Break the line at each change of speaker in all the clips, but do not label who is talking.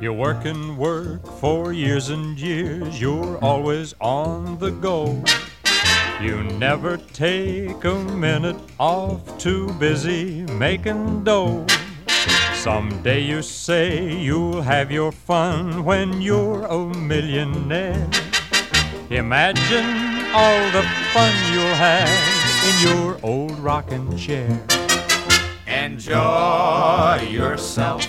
You work and work for years and years, you're always on the go. You never take a minute off, too busy making dough. Someday you say you'll have your fun when you're a millionaire. Imagine all the fun you'll have in your old rocking chair.
Enjoy yourself.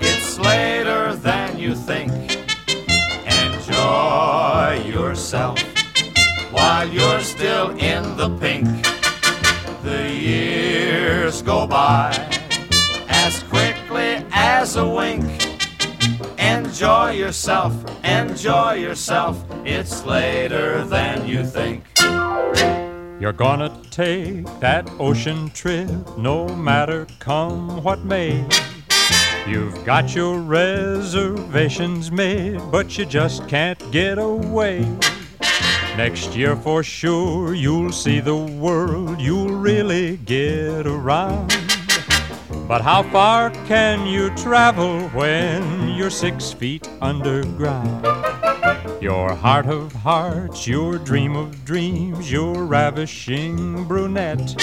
It's later than you think. Enjoy yourself while you're still in the pink. The years go by as quickly as a wink. Enjoy yourself, enjoy yourself. It's later than you think.
You're gonna take that ocean trip no matter come what may. You've got your reservations made, but you just can't get away. Next year for sure you'll see the world, you'll really get around. But how far can you travel when you're six feet underground? Your heart of hearts, your dream of dreams, your ravishing brunette.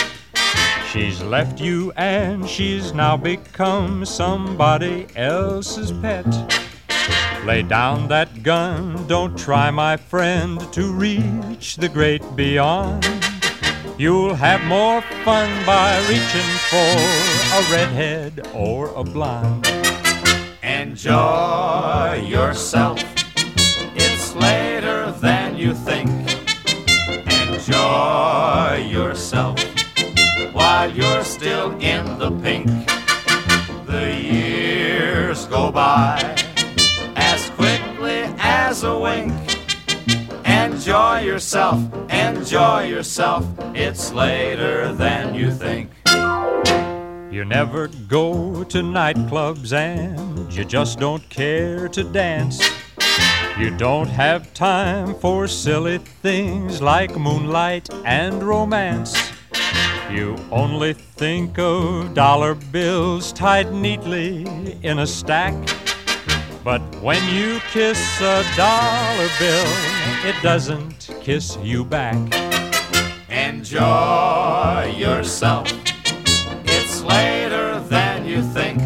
She's left you and she's now become somebody else's pet. Lay down that gun, don't try, my friend, to reach the great beyond. You'll have more fun by reaching for a redhead or a blonde.
Enjoy yourself. It's later than you think. Enjoy yourself while you're still in the pink. The years go by as a wink. Enjoy yourself, enjoy yourself. It's later than you think.
You never go to nightclubs and you just don't care to dance. You don't have time for silly things like moonlight and romance. You only think of dollar bills tied neatly in a stack. But when you kiss a dollar bill, it doesn't kiss you back.
Enjoy yourself. It's later than you think.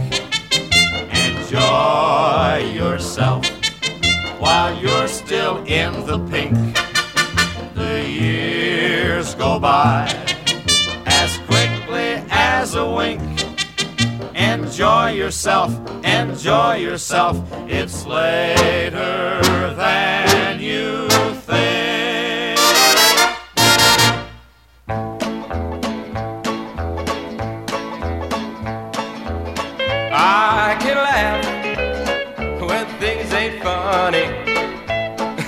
Enjoy yourself while you're still in the pink. The years go by Enjoy yourself, enjoy yourself. It's later than you think.
I can laugh when things ain't funny.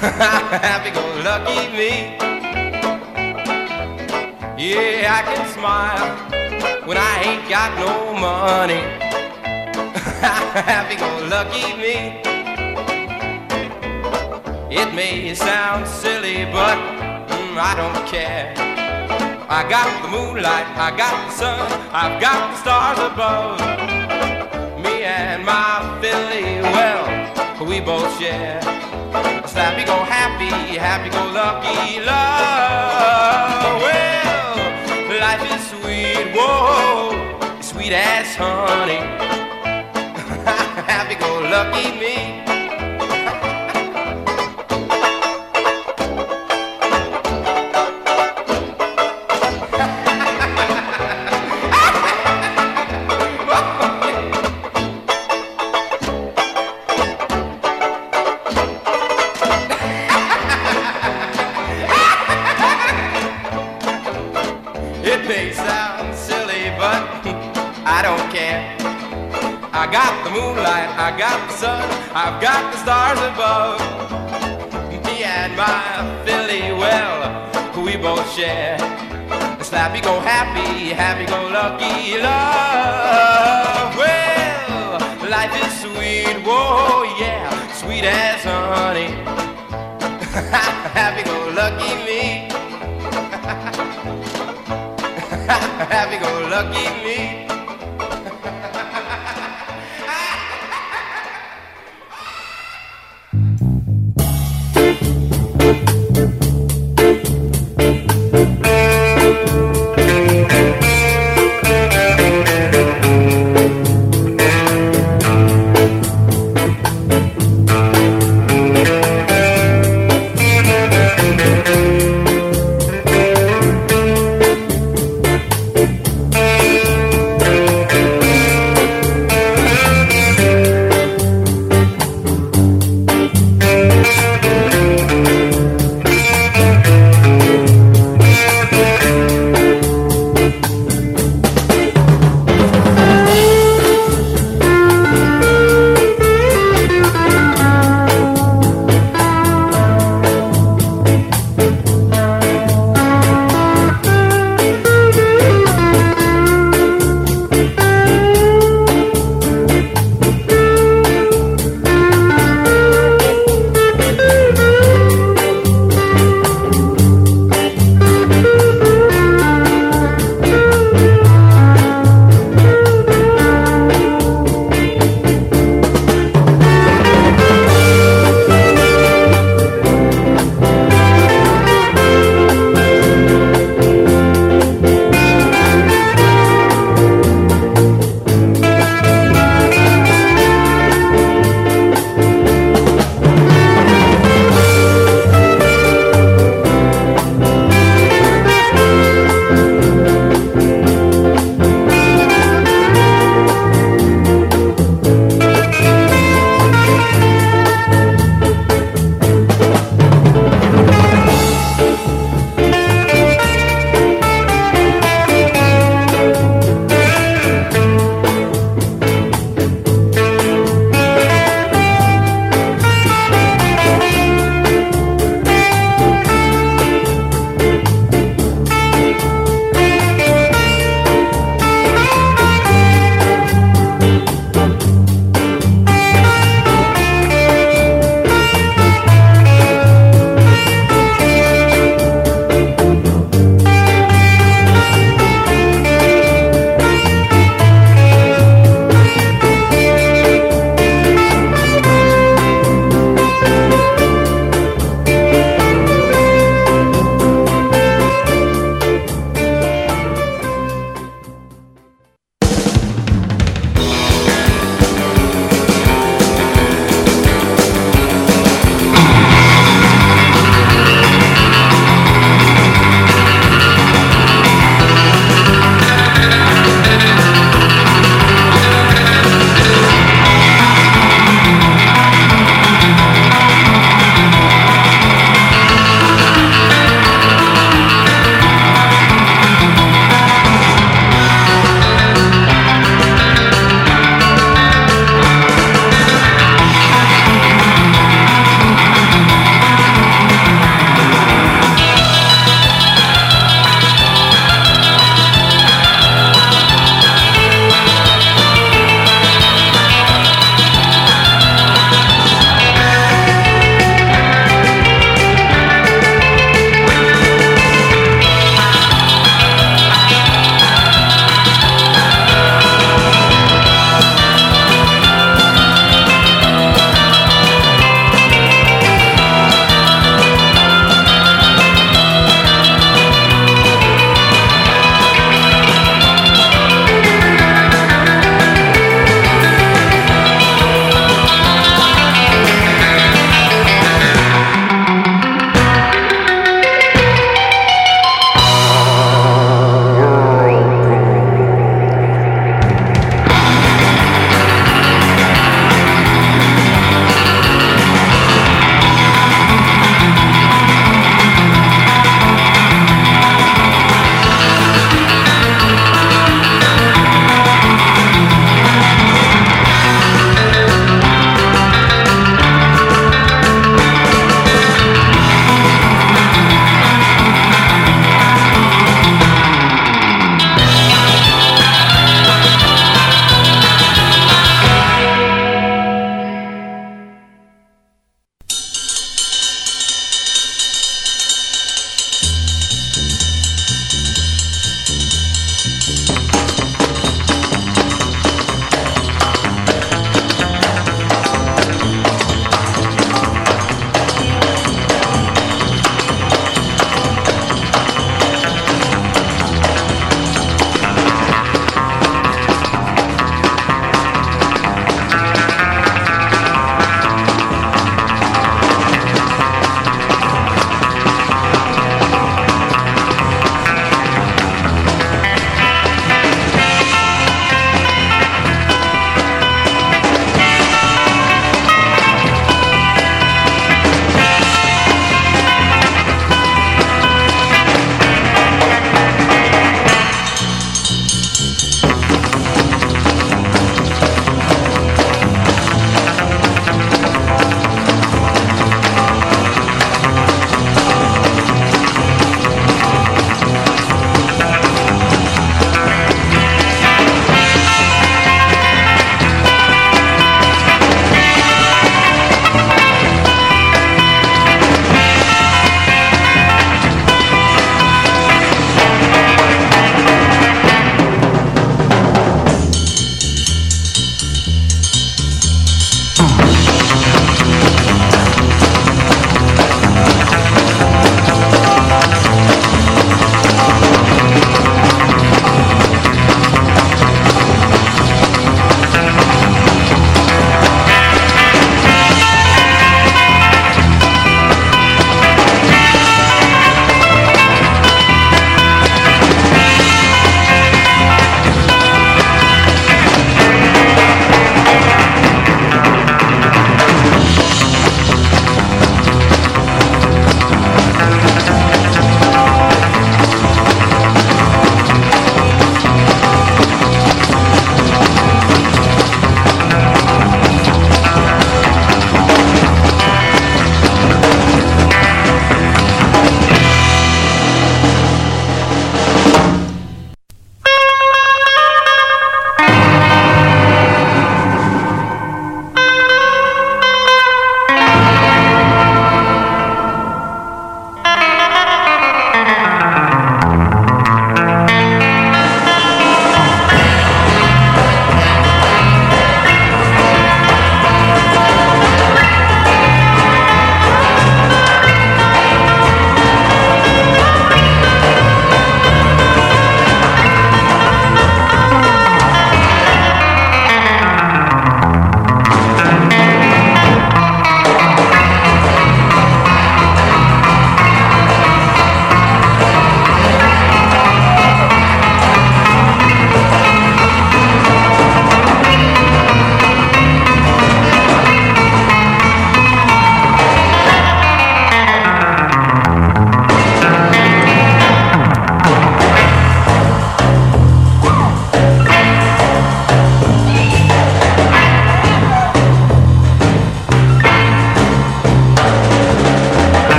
Happy go lucky me. Yeah, I can smile when I ain't got no money. Happy go lucky me. It may sound silly, but mm, I don't care. I got the moonlight, I got the sun, I've got the stars above me and my Philly, well, we both share. A slappy go happy, happy go lucky love. Well, life is sweet, whoa, sweet as honey happy-go-lucky me. Sun, I've got the stars above. Me and my Philly, well, we both share. Slappy go happy, happy go lucky love. Well, life is sweet, whoa, yeah, sweet as honey. happy go lucky me. happy go lucky me.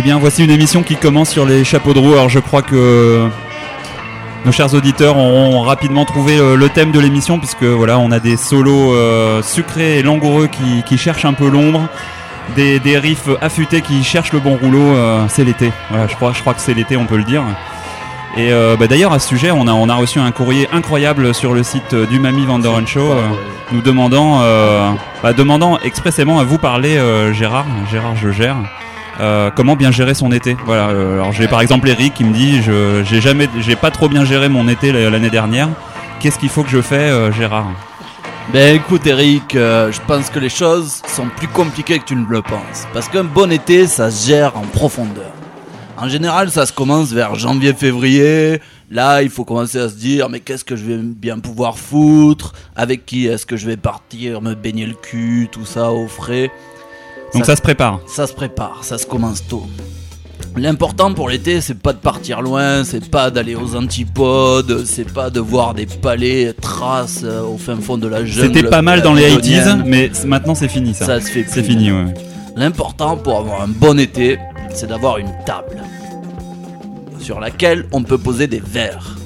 Eh bien, voici une émission qui commence sur les chapeaux de roue. Alors, je crois que nos chers auditeurs auront rapidement trouvé euh, le thème de l'émission, puisque voilà, on a des solos euh, sucrés et langoureux qui, qui cherchent un peu l'ombre, des, des riffs affûtés qui cherchent le bon rouleau. euh, c'est l'été. Voilà, je crois, je crois que c'est l'été, on peut le dire. Et euh, bah, d'ailleurs, à ce sujet, on a, on a reçu un courrier incroyable sur le site du Mamie Van Show, nous demandant, bah, demandant expressément à vous parler, Gérard, Gérard je gère, euh, comment bien gérer son été. Voilà. euh, alors j'ai par exemple Eric qui me dit, je j'ai jamais, j'ai pas trop bien géré mon été l'année dernière. Qu'est-ce qu'il faut que je fais, euh, Gérard
Ben écoute Eric, je pense que les choses sont plus compliquées que tu ne le penses. Parce qu'un bon été, ça se gère en profondeur. En général, ça se commence vers janvier-février. Là, il faut commencer à se dire, mais qu'est-ce que je vais bien pouvoir foutre? Avec qui est-ce que je vais partir me baigner le cul Tout ça au frais?
Donc ça se prépare.
Ça se prépare, ça se commence tôt. L'important pour l'été, c'est pas de partir loin, c'est pas d'aller aux antipodes, c'est pas de voir des palais traces euh, au fin fond de la jungle.
C'était pas mal dans les 80s,
amazonienne.
mais maintenant c'est fini ça.
Ça se fait
C'est fini, ouais.
L'important pour avoir un bon été, c'est d'avoir une table sur laquelle on peut poser des verres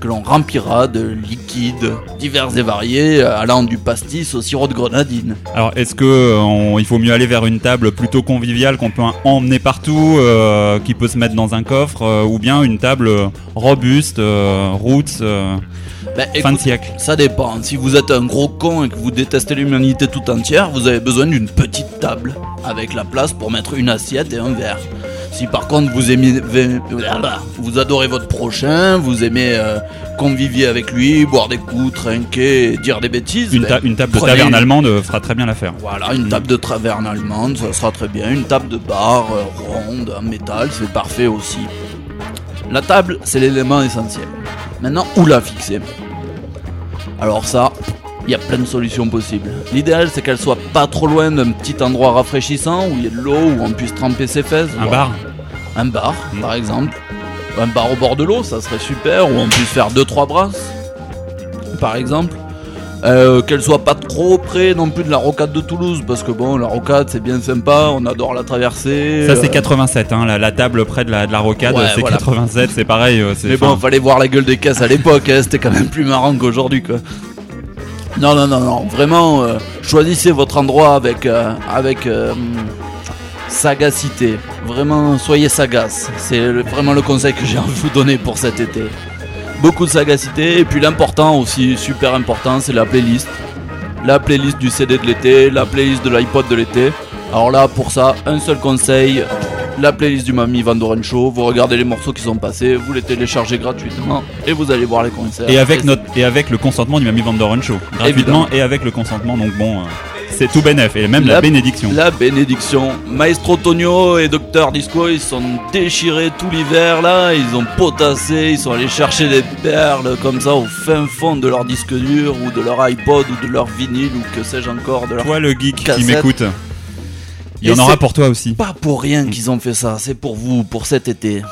que l'on remplira de liquides divers et variés, allant du pastis au sirop de grenadine.
Alors, est-ce que euh, on- il faut mieux aller vers une table plutôt conviviale qu'on peut emmener partout, euh, qui peut se mettre dans un coffre, euh, ou bien une table robuste, euh, roots, euh,
Ben,
fin de
écoute,
siècle?
Ça dépend. Si vous êtes un gros con et que vous détestez l'humanité tout entière, vous avez besoin d'une petite table avec la place pour mettre une assiette et un verre. Si par contre vous aimez, vous adorez votre prochain, vous aimez euh, convivier avec lui, boire des coups, trinquer, dire des bêtises,
une,
ben,
une table de taverne
une-
allemande fera très bien l'affaire.
Voilà, une table de taverne allemande, ça sera très bien. Une table de bar euh, ronde, en métal, c'est parfait aussi. La table, c'est l'élément essentiel. Maintenant, où la fixer? Alors ça, il y a plein de solutions possibles. L'idéal, c'est qu'elle soit pas trop loin d'un petit endroit rafraîchissant où il y ait de l'eau, où on puisse tremper ses fesses.
Un bar
Un bar,
Mm.
par exemple. Un bar au bord de l'eau, ça serait super, où on puisse faire 2-3 brasses, par exemple. Euh, Qu'elle soit pas trop près non plus de la rocade de Toulouse, parce que bon, la rocade c'est bien sympa, on adore la traverser.
Ça c'est
euh,
87, hein, la, la table près de la, de la rocade,
Ouais,
c'est
voilà.
87, c'est pareil. euh,
Mais bon,
enfin,
fallait voir la gueule des caisses à l'époque, hein, c'était quand même plus marrant qu'aujourd'hui quoi. Non, non, non, non, vraiment, euh, choisissez votre endroit avec, euh, euh, sagacité. Vraiment, soyez sagace. C'est vraiment le conseil que j'ai envie de vous donner pour cet été. Beaucoup de sagacité, et puis l'important aussi, super important, c'est la playlist. La playlist du CD de l'été, la playlist de l'iPod de l'été. Alors là, pour ça, un seul conseil, la playlist du Mamie Van Doren Show. Vous regardez les morceaux qui sont passés, vous les téléchargez gratuitement et vous allez voir les concerts.
et avec notre et avec le consentement du Mamie Van Der Ren Show, gratuitement et avec le consentement, donc bon, euh, c'est tout bénef et même la,
La-
bénédiction.
La bénédiction. Maestro Tonio et Docteur Disco, ils sont déchirés tout l'hiver là, ils ont potassé, ils sont allés chercher des perles comme ça au fin fond de leur disque dur ou de leur iPod ou de leur vinyle ou que sais-je encore de leur
Toi le geek qui m'écoute, il y en aura pour toi aussi.
Pas pour rien qu'ils ont fait ça, c'est pour vous, pour cet été.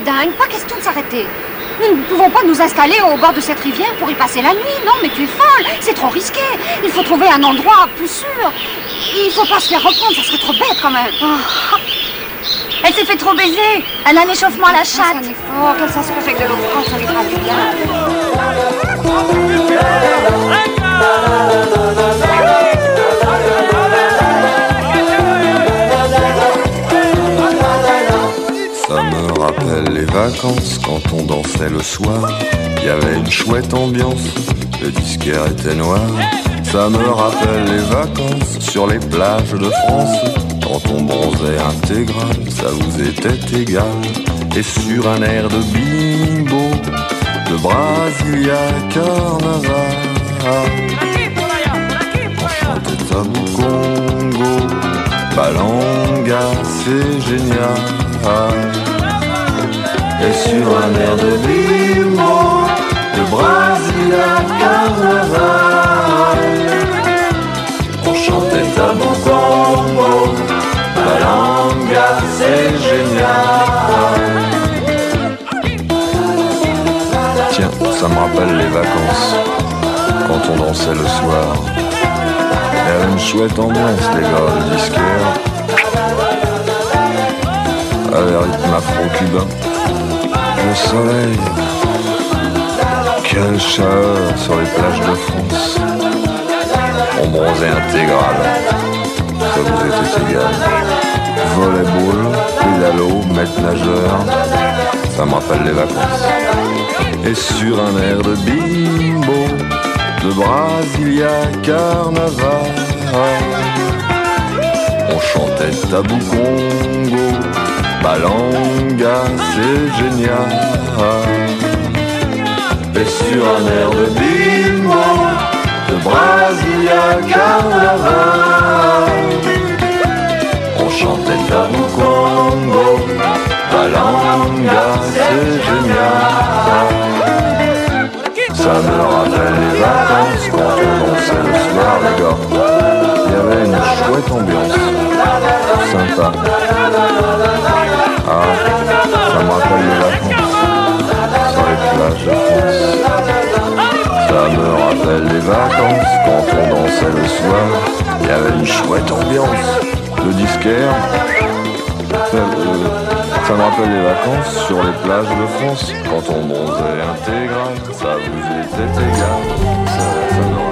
Dingue, pas question de s'arrêter. Nous ne pouvons pas nous installer au bord de cette rivière pour y passer la nuit. Non, mais tu es folle, c'est trop risqué. Il faut trouver un endroit plus sûr. Il faut pas se faire reprendre, ça serait trop bête quand même.
Oh. Elle s'est fait trop baiser. Elle a un échauffement à la
Ah,
chatte.
un effort, qu'elle s'asperge avec de l'eau froide, ça lui fera du bien.
Vacances quand on dansait le soir. Il y avait une chouette ambiance, le disquaire était noir. Ça me rappelle les vacances sur les plages de France. Quand on bronzait intégral, ça vous était égal. Et sur un air de bimbo, de Brasilia Carnaval. On chantait Balanga, c'est génial. Et sur un air de bimbo, de Brasilia Carnaval, on chantait Tabu Congo, Balanga, c'est génial. Tiens, ça me rappelle les vacances, quand on dansait le soir. Il y avait une chouette ambiance, les gars, le disquaire. Avec rythme afro-cubain. Le soleil. Quelle chaleur sur les plages de France. On bronzait intégral. Ça vous était égal. Volleyball, pédalo, maître nageur. Ça me rappelle les vacances. Et sur un air de bimbo, de Brasilia Carnaval, On chantait Tabou Congo, Balanga, c'est génial. Et sur un air de bimbo, de Brasilia Carnaval, on chantait Tabou Congo, Balanga, c'est génial. Ça me rappelle les vacances quand on dansait le soir, les. Il y avait une chouette ambiance, sympa. Ça me rappelle les vacances sur les plages de France. Ça me rappelle les vacances quand on dansait le soir. Il y avait une chouette ambiance de disquaire. Euh, ça me rappelle les vacances sur les plages de France quand on bronzait intégral. Ça vous était égal. Ça, ça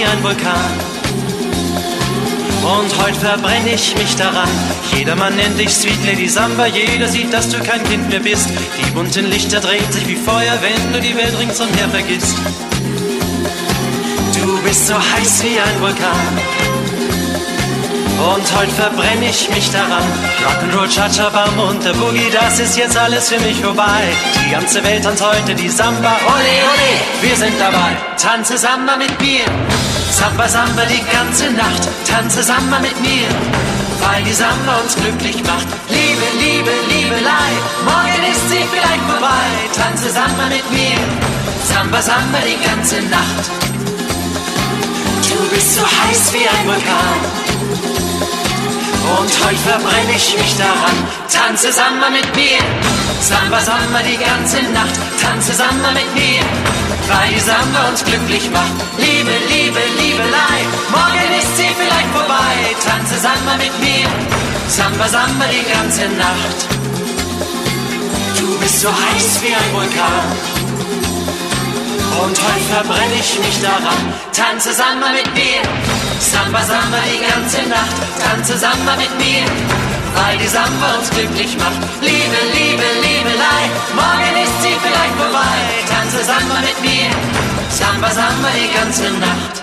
wie ein Vulkan. Und heute verbrenne ich mich daran. Jedermann nennt dich Sweet Lady Samba. Jeder sieht, dass du kein Kind mehr bist. Die bunten Lichter drehen sich wie Feuer, wenn du die Welt ringsumher vergisst. Du bist so heiß wie ein Vulkan. Und heute verbrenne ich mich daran. Rock'n'Roll, Cha-Cha-Bam und der Boogie, das ist jetzt alles für mich vorbei. Die ganze Welt tanzt heute die Samba. Ole, ole, wir sind dabei. Tanze Samba mit mir. Samba, Samba die ganze Nacht. Tanze Samba mit mir. Weil die Samba uns glücklich macht. Liebe, Liebe, Liebelei. Morgen ist sie vielleicht vorbei. Tanze Samba mit mir. Samba, Samba die ganze Nacht. Du bist so heiß wie ein Vulkan. Und heute verbrenne ich mich daran. Tanze Samba mit mir. Samba, Samba die ganze Nacht. Tanze Samba mit mir. Weil die Samba uns glücklich macht. Liebe, Liebe, Liebelei. Morgen ist sie vielleicht vorbei. Tanze Samba mit mir. Samba, Samba die ganze Nacht. Du bist so heiß wie ein Vulkan. Und heute verbrenne ich mich daran. Tanze Samba mit mir. Samba, Samba die ganze Nacht. Tanze Samba mit mir. Weil die Samba uns glücklich macht. Liebe, Liebe, Liebelei. Morgen ist sie vielleicht vorbei. Tanze Samba mit mir, Samba, Samba die ganze Nacht.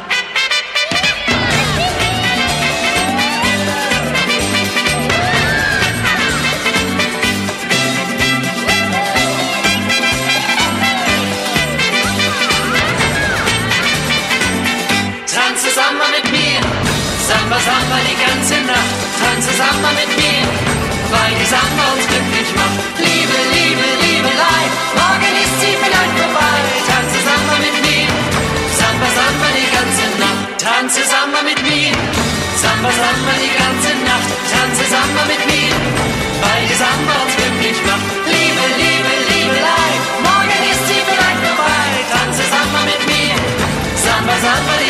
Glücklich macht. Liebe, Liebe, Liebelei, morgen ist sie vielleicht vorbei. Tanze Samba mit mir, Samba, Samba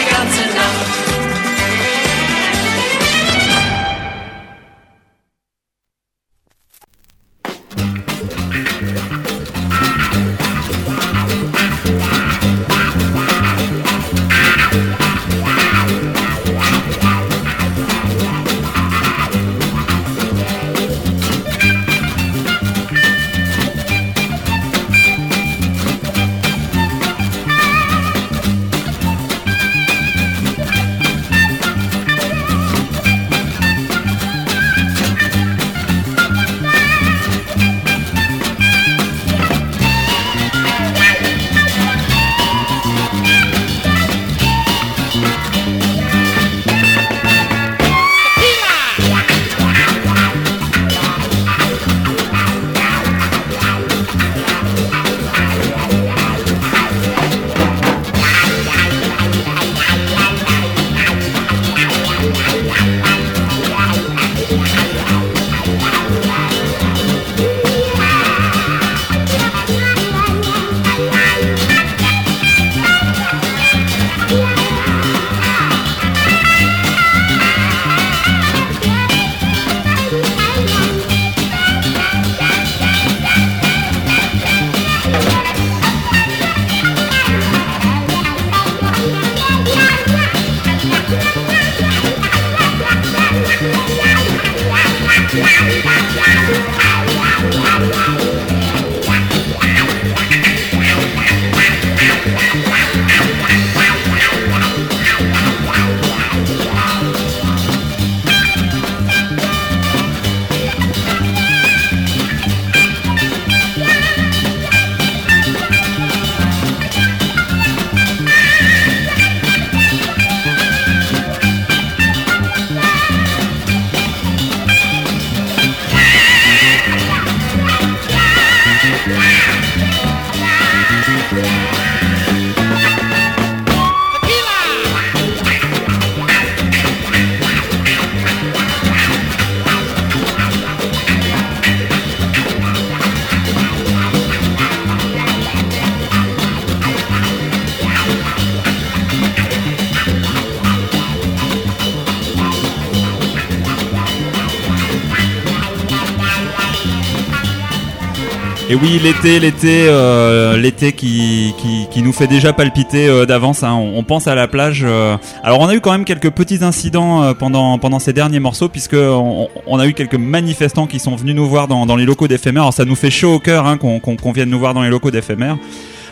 oui, l'été, l'été, euh, l'été qui, qui, qui nous fait déjà palpiter euh, d'avance. hein. On, on pense à la plage. euh. Alors, on a eu quand même quelques petits incidents pendant pendant ces derniers morceaux, puisque on, on a eu quelques manifestants qui sont venus nous voir dans, dans les locaux d'éphémère. Alors, ça nous fait chaud au cœur hein, qu'on vienne nous voir dans les locaux d'éphémère.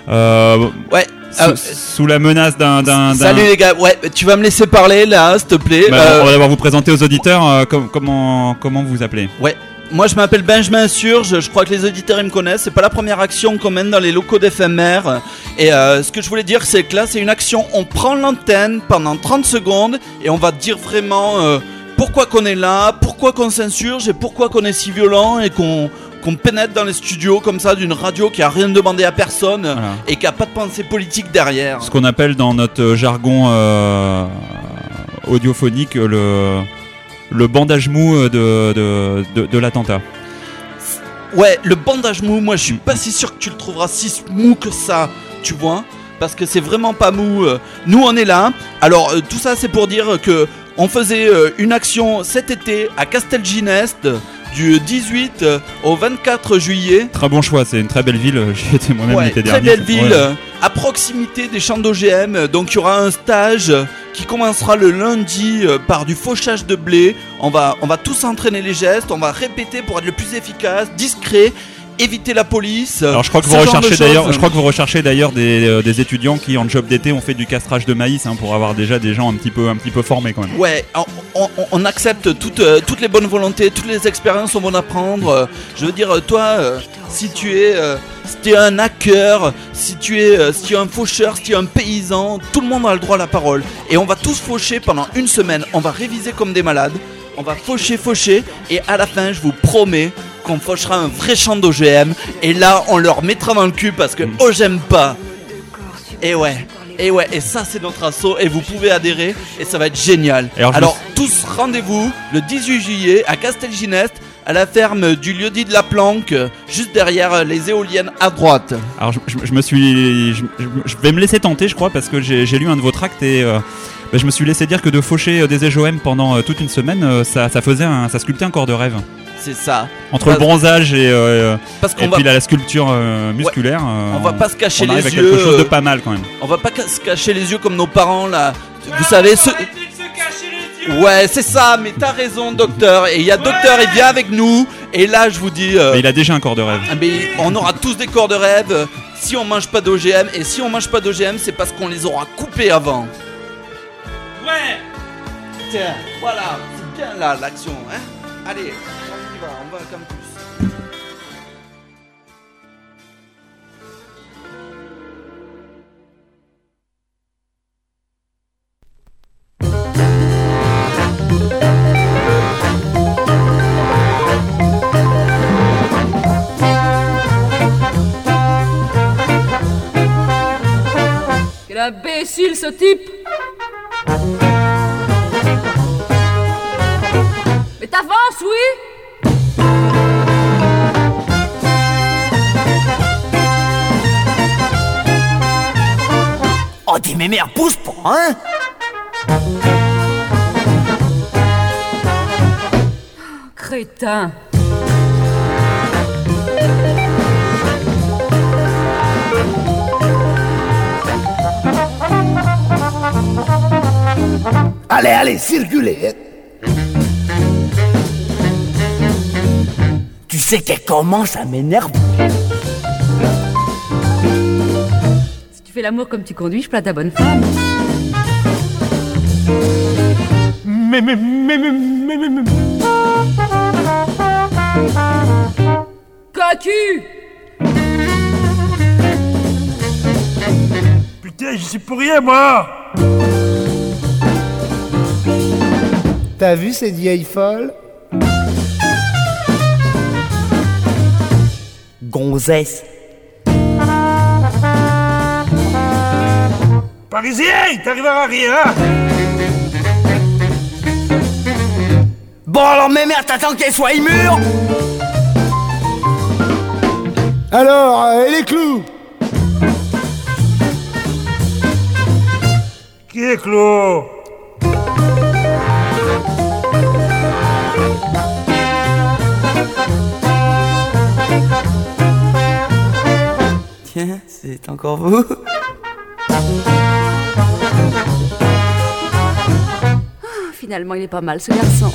Euh,
Ouais.
sous, sous la menace d'un
Salut les gars, ouais, tu vas me laisser parler là, s'il te plaît.
Bah,
Euh,
On va d'abord vous présenter aux auditeurs euh, com- comment comment vous vous appelez?
Ouais. Moi je m'appelle Benjamin Surge, je crois que les auditeurs ils me connaissent, c'est pas la première action qu'on mène dans les locaux d'éphémère. Et euh, ce que je voulais dire c'est que là c'est une action, on prend l'antenne pendant 30 secondes et on va dire vraiment euh, pourquoi qu'on est là, pourquoi qu'on s'insurge et pourquoi qu'on est si violent et qu'on qu'on pénètre dans les studios comme ça d'une radio qui a rien demandé à personne
Voilà.
et qui a pas de pensée politique derrière.
Ce qu'on appelle dans notre jargon euh, audiophonique le le bandage mou euh, de de, de, de l'attentat.
Ouais, le bandage mou, moi je suis pas si sûr que tu le trouveras si mou que ça, tu vois Parce que c'est vraiment pas mou. euh. Nous on est là. Alors euh, tout ça c'est pour dire que on faisait une action cet été à Castelginest du 18 euh, au 24 juillet.
Très bon choix, c'est une très belle ville. J'y étais moi-même
Ouais,
l'été
très
dernier.
belle ville,
Ouais.
à proximité des champs d'OGM. Donc il y aura un stage qui commencera le lundi euh, par du fauchage de blé. On va, on va tous entraîner les gestes, on va répéter pour être le plus efficace, discret. Éviter la police.
Alors je crois que vous recherchez d'ailleurs, je crois que vous recherchez d'ailleurs des, euh, des étudiants qui en job d'été ont fait du castrage de maïs hein, pour avoir déjà des gens un petit peu un petit peu formés quand même.
Ouais, on, on- on accepte toutes, euh, toutes les bonnes volontés, toutes les expériences, on va en apprendre. Euh, je veux dire, toi, euh, si tu es, si tu es un hacker, si tu es, si tu es un faucheur, si tu es un paysan, tout le monde a le droit à la parole. Et on va tous faucher pendant une semaine. On va réviser comme des malades. On va faucher, faucher, et à la fin, je vous promets qu'on fauchera un vrai champ d'OGM. Et là, on leur mettra dans le cul parce que oh j'aime pas. Et ouais. Et ouais, et ça c'est notre assaut et vous pouvez adhérer et ça va être génial.
Alors,
tous rendez-vous le 18 juillet à Castelginest à la ferme du lieu-dit de la Planque, juste derrière les éoliennes à droite.
Alors je, je- je me suis, je, vais me laisser tenter, je crois, parce que j'ai lu un de vos tracts et euh, bah, je me suis laissé dire que de faucher euh, des EJOM pendant euh, toute une semaine, ça, ça faisait, un, ça sculptait un corps de rêve.
C'est ça.
Entre le bronzage et, euh,
Parce
et
qu'on va,
puis la, la sculpture euh, musculaire, euh,
on va pas se cacher
on arrive
les
à quelque
yeux.
chose de pas mal quand même.
On va pas se cacher les yeux comme nos parents là. Vous savez ce. Ouais, c'est ça, mais t'as raison, docteur. Et il y a docteur, il vient avec nous. Et là, je vous dis. euh,
Mais il a déjà un corps de rêve.
Ah, mais on aura tous des corps de rêve euh, si on mange pas d'OGM. Et si on mange pas d'OGM, c'est parce qu'on les aura coupés avant. Ouais Tiens, voilà, c'est bien là l'action, hein Allez, on va campus.
Quel imbécile ce type Mais t'avances, oui
Oh, dis merde, pousse pas, hein?
Crétin
Allez, allez, circulez. Tu sais qu'elle commence à m'énerver.
Fais l'amour comme tu conduis, je plains ta bonne femme.
Mais, mais, mais, mais, mais, mais, mais.
Cocu
Putain, je suis pour rien, moi
T'as vu cette vieille folle
Gonzesse.
Parisien, il t'arrivera rien. hein.
Bon, alors, mais merde, t'attends qu'elle soit immure
Alors, euh, les clous?
Qui est Clos
Tiens, c'est encore vous
Finalement, il est pas mal ce garçon.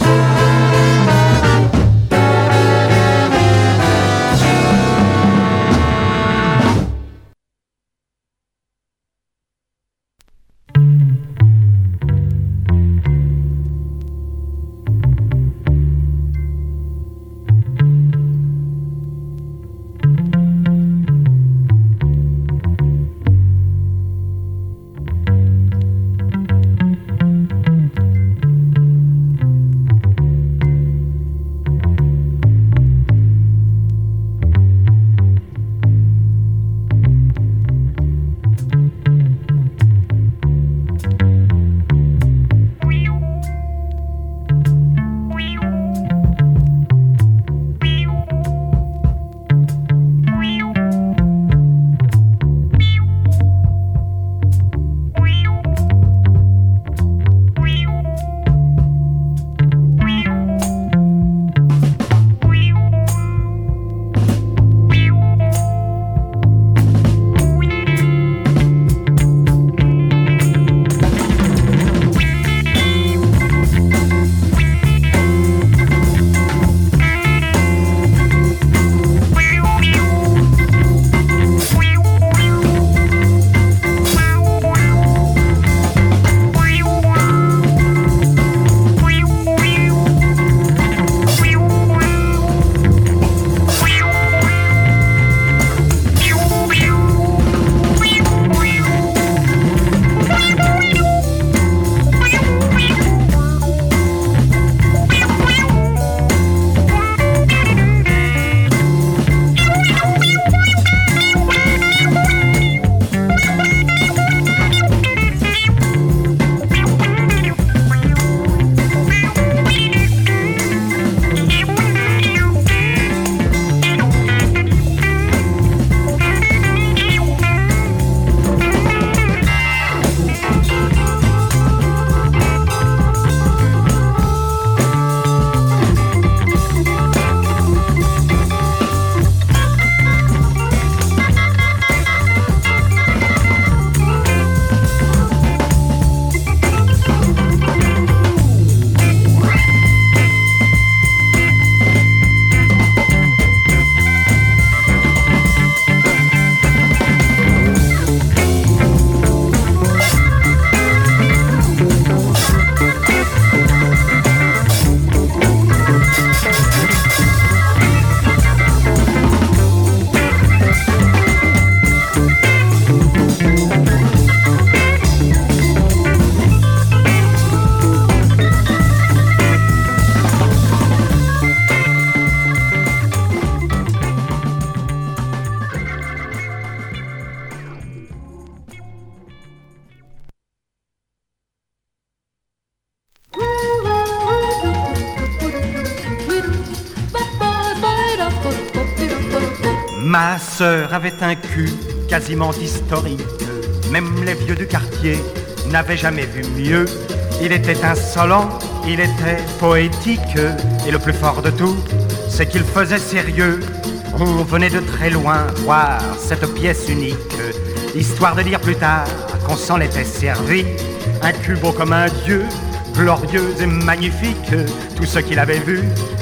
Ma sœur avait un cul quasiment historique. Même les vieux du quartier n'avaient jamais vu mieux. Il était insolent, il était poétique. Et le plus fort de tout, c'est qu'il faisait sérieux. On venait de très loin voir cette pièce unique. Histoire de dire plus tard qu'on s'en était servi. Un cul beau comme un dieu, glorieux et magnifique. Tout ce qu'il avait vu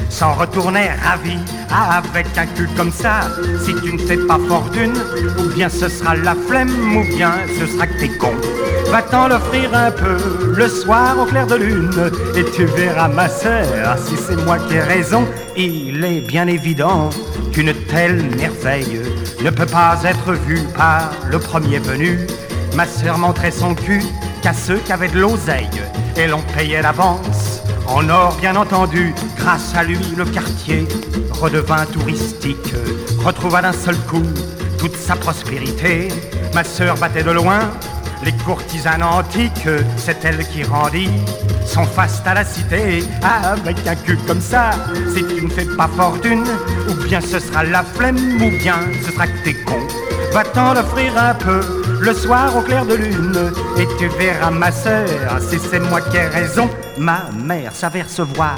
s'en retournait ravi. Ah, avec un cul comme ça, si tu ne fais pas fortune, ou bien ce sera la flemme, ou bien ce sera que t'es con. Va-t'en l'offrir un peu le soir au clair de lune, et tu verras ma sœur, si c'est moi qui ai raison, il est bien évident qu'une telle merveille ne peut pas être vue par le premier venu. Ma sœur montrait son cul qu'à ceux qui avaient de l'oseille, et l'on payait l'avance. En or, bien entendu, grâce à lui, le quartier redevint touristique, retrouva d'un seul coup toute sa prospérité. Ma sœur battait de loin les courtisanes antiques, c'est elle qui rendit son faste à la cité. Ah, avec un cul comme ça, si tu ne fais pas fortune, ou bien ce sera la flemme, ou bien ce sera que t'es con. Va-t'en l'offrir un peu le soir au clair de lune, et tu verras ma sœur, si c'est moi qui ai raison. Ma mère savait recevoir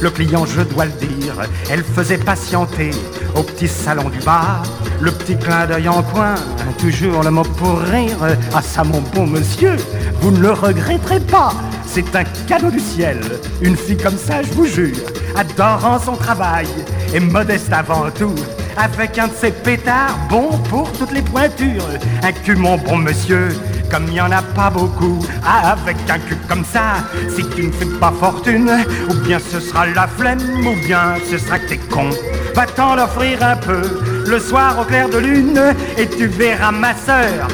le client, je dois le dire. Elle faisait patienter au petit salon du bar. Le petit clin d'œil en coin, toujours le mot pour rire. Ah ça mon bon monsieur, vous ne le regretterez pas. C'est un cadeau du ciel. Une fille comme ça, je vous jure, adorant son travail et modeste avant tout. Avec un de ces pétards bon pour toutes les pointures. Un cul, mon bon monsieur, comme il n'y en a pas beaucoup. Ah, avec un cul comme ça, si tu ne fais pas fortune, ou bien ce sera la flemme, ou bien ce sera que t'es con. Va-t'en l'offrir un peu le soir au clair de lune, et tu verras ma sœur.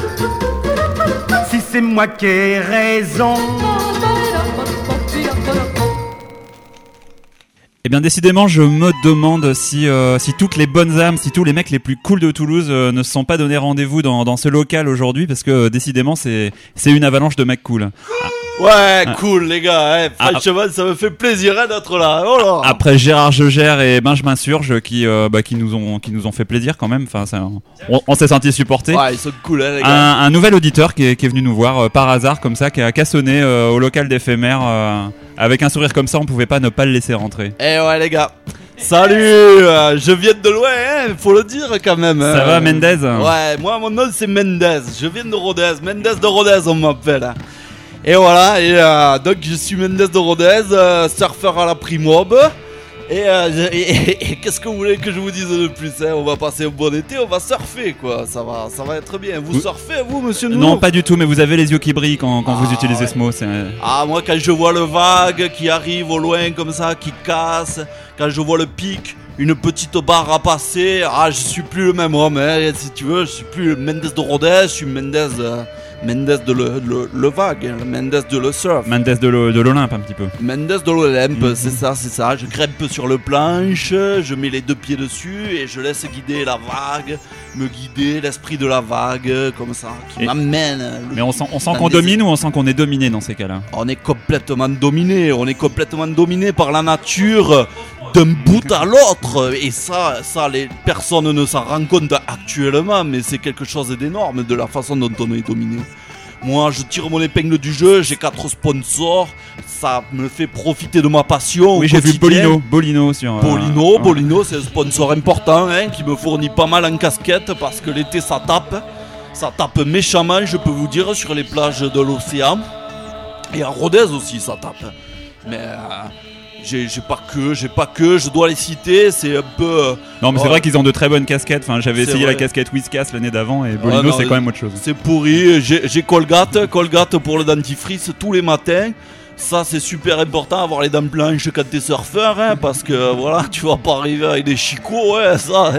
Si c'est moi qui ai raison.
Eh bien, décidément, je me demande si, euh, si toutes les bonnes âmes, si tous les mecs les plus cool de Toulouse euh, ne se sont pas donné rendez-vous dans, dans ce local aujourd'hui, parce que euh, décidément, c'est c'est une avalanche de mecs cool.
Ouais, cool les gars, hein. franchement ça me fait plaisir hein, d'être là. Oh là.
Après Gérard Jeugère et Benjamin Surge qui, euh, bah, qui, nous ont, qui nous ont fait plaisir quand même, enfin, ça- on, on s'est senti supporté.
Ouais, ils sont cool hein, les gars.
Un, un nouvel auditeur qui est, qui est venu nous voir euh, par hasard comme ça, qui a cassonné euh, au local d'éphémère avec un sourire comme ça, on pouvait pas ne pas le laisser rentrer.
Eh ouais les gars. Salut, euh, je viens de loin, hein, faut le dire quand même.
Ça
hein.
va, Mendez?
Ouais, moi mon nom c'est Mendez, je viens de Rodez, Mendez de Rodez on m'appelle. hein. Et voilà, et euh, donc je suis Mendez de Rodez, euh, surfeur à la primob. Et, euh, je- et- et- qu'est-ce que vous voulez que je vous dise de plus hein? On va passer un bon été, on va surfer quoi, ça va, ça va être bien. Vous surfez vous monsieur
Non, pas du tout, mais vous avez les yeux qui brillent quand, quand vous
Ah,
utilisez ce mot. c'est-
Ah, moi, quand je vois le vague qui arrive au loin comme ça, qui casse, quand je vois le pic, une petite barre à passer, ah, je suis plus le même homme, hein, si tu veux, je suis plus Mendes de Rodez, je suis Mendes, euh, Mendes de le, le, le vague, hein, Mendes de le surf.
Mendes de l'O- de l'Olympe un petit peu.
Mendes de l'Olympe,
Mhm.
c'est ça, c'est ça. Je grimpe sur le planche, je mets les deux pieds dessus et je laisse guider la vague, me guider l'esprit de la vague, comme ça, qui m'amène.
Mais on sent, on sent
dans
qu'on
des-
domine ou on sent qu'on est dominé dans ces cas-là?
On est complètement dominé, on est complètement dominé par la nature d'un bout à l'autre. Et ça, ça, les personnes ne s'en rendent compte actuellement, mais c'est quelque chose d'énorme de la façon dont on est dominé. Moi, je tire mon épingle du jeu, j'ai quatre sponsors, ça me fait profiter de ma passion.
Oui, j'ai vu. Bolino, Bolino sur. euh,
Bolino. Bolino, c'est un sponsor important hein, qui me fournit pas mal en casquette parce que l'été ça tape. Ça tape méchamment, je peux vous dire, sur les plages de l'océan. Et à Rodez aussi ça tape. Mais euh, j'ai pas que, j'ai pas que, je dois les citer, c'est un peu. euh,
Non, mais c'est
oh,
vrai qu'ils ont de très bonnes casquettes. Enfin, j'avais essayé
vrai.
la casquette Whiskas l'année d'avant et
Ouais,
Bolino, c'est quand même autre chose.
C'est pourri. J'ai Colgate, Colgate pour le dentifrice tous les matins. Ça, c'est super important, avoir les dents blanches quand t'es surfeur, hein, parce que voilà, tu vas pas arriver avec des chicots, ouais, ça.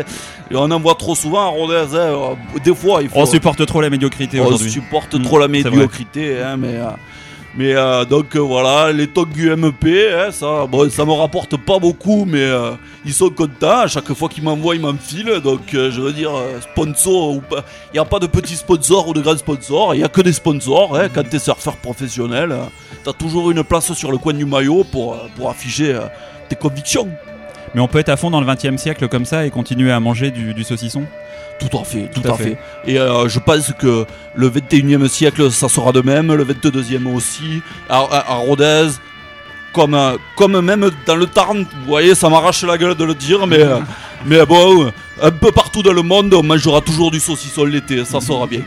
Et on en voit trop souvent à Rodez, hein. Des fois, il faut.
On supporte trop la médiocrité
On
aujourd'hui.
supporte
Mm,
trop la médiocrité, hein, mais. euh, mais euh, donc euh, voilà, les tocs UMP, hein, ça, bon, ça me rapporte pas beaucoup, mais euh, ils sont contents. À chaque fois qu'ils m'envoient, ils m'enfilent. Donc je veux dire, sponsor ou pas, il n'y a pas de petits sponsors ou de grands sponsors. Il n'y a que des sponsors. Hein, quand tu es surfeur professionnel, tu as toujours une place sur le coin du maillot pour, pour afficher tes convictions.
Mais on peut être à fond dans le 20 e siècle comme ça et continuer à manger du, du saucisson
Tout à fait, tout, à fait. Et euh, je pense que le 21e siècle, ça sera de même, le 22e aussi, à, à- à Rodez, comme, euh, comme même dans le Tarn, vous voyez, ça m'arrache la gueule de le dire, mais, euh, mais bon, un peu partout dans le monde, on mangera toujours du saucisson l'été, ça sera bien.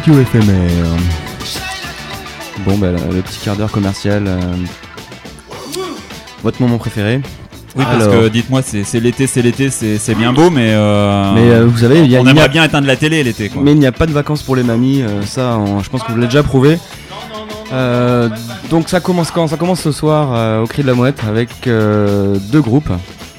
Radio éphémère. Bon, bah, le petit quart d'heure commercial. euh, Votre moment préféré
Oui, parce
Alors,
que dites-moi, c'est c'est l'été, c'est l'été, c'est bien beau, mais. euh,
Mais euh, vous savez, il y a
on
il y a-
aimerait bien éteindre la télé l'été, quoi.
Mais il n'y a pas de vacances pour les mamies, euh, ça, on- je pense que vous l'avez déjà prouvé. Euh, donc ça commence quand? Ça commence ce soir euh, au Cri de la Mouette avec euh, deux groupes.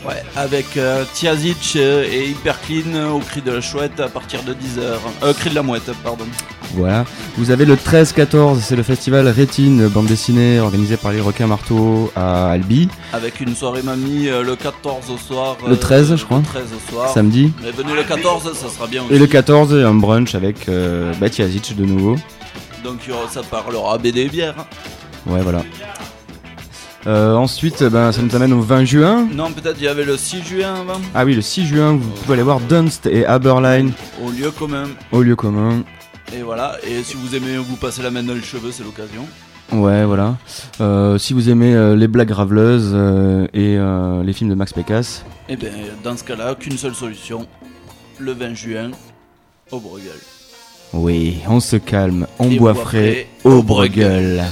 Ouais, avec euh, Tiazic euh, et Hyper Clean euh, au cri de la chouette à partir de 10h. Euh, cri de la mouette, pardon.
Voilà. Vous avez le 13-14, c'est le festival Rétine, bande dessinée organisé par les Requins Marteaux à Albi.
Avec une soirée mamie euh, le 14 au soir.
Le 13,
euh,
je crois.
Le 13 au soir.
Samedi.
Mais venez le 14, ça sera bien aussi.
Et le 14, un brunch avec euh, Batiazic de nouveau.
Donc ça parlera BD et bière.
Ouais, voilà. Euh, ensuite, ben, ça nous amène au 20 juin.
Non, peut-être il y avait le 6 juin avant.
Ah oui, le 6 juin, vous pouvez aller voir Dunst et Haberline
Au lieu commun.
au lieu commun.
Et voilà, et si vous aimez vous passer la main dans les cheveux, c'est l'occasion.
Ouais, voilà. Euh, si vous aimez euh, les blagues graveleuses et les films de Max Pécasse,
Et bien dans ce cas-là, qu'une seule solution. Le 20 juin, au Bruegel.
oui, on se calme, on boit
boit
frais
frais
au
au Bruegel.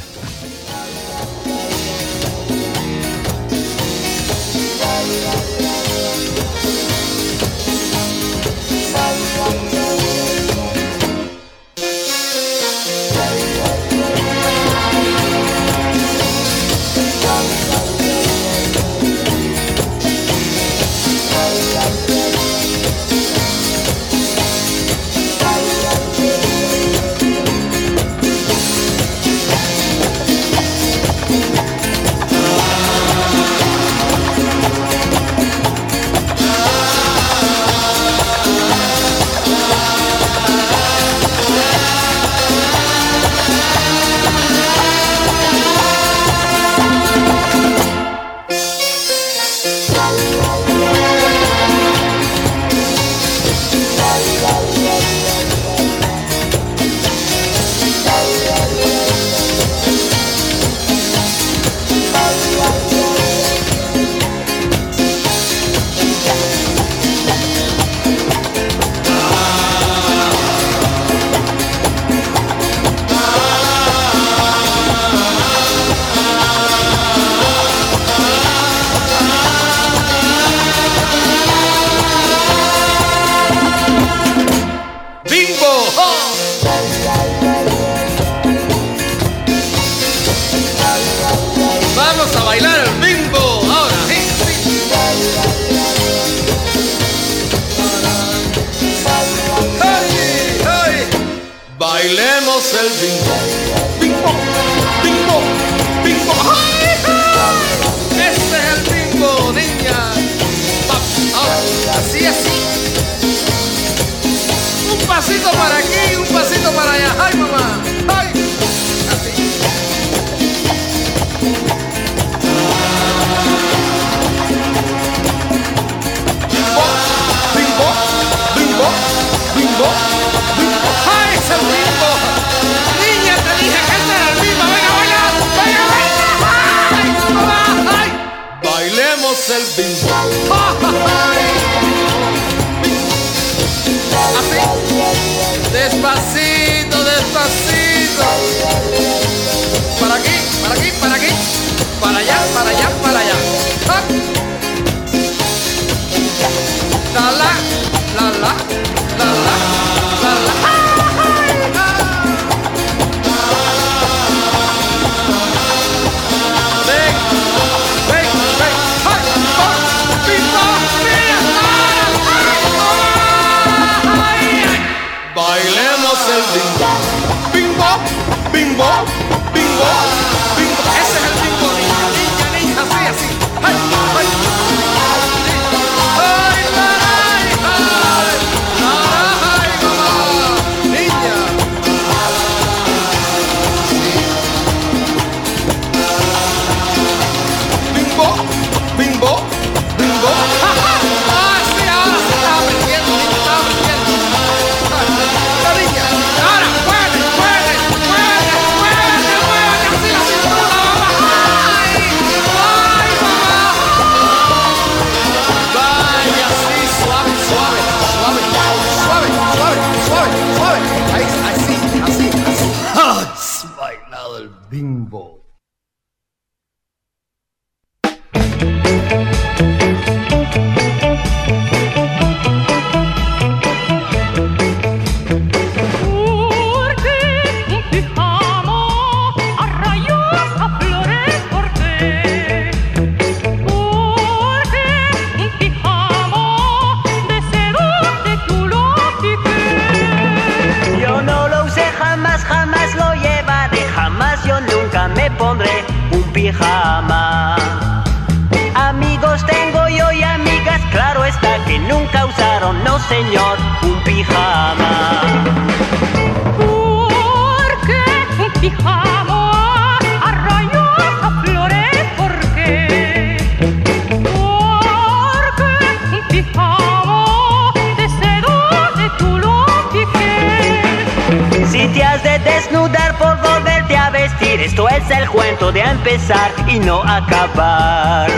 desnudar por volverte a vestir. Esto es el cuento de empezar y no acabar.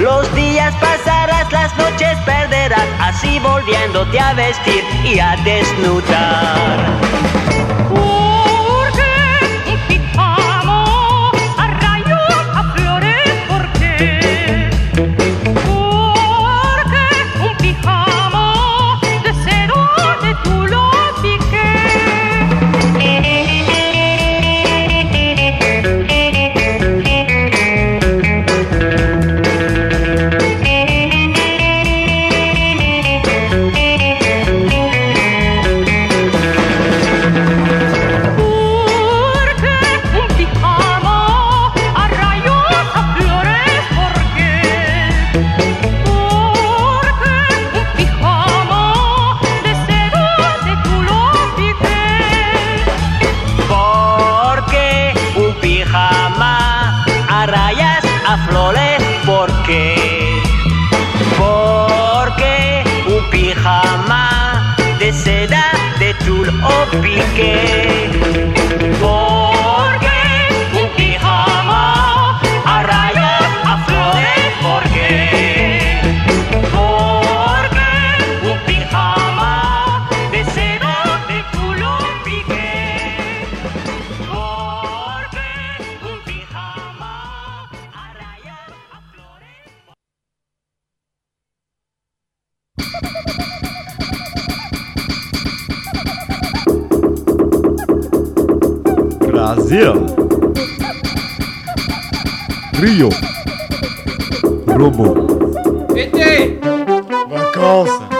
Los días pasarás, las noches perderás, así volviéndote a vestir y a desnudar.
Globo. Eita!
Uma
calça.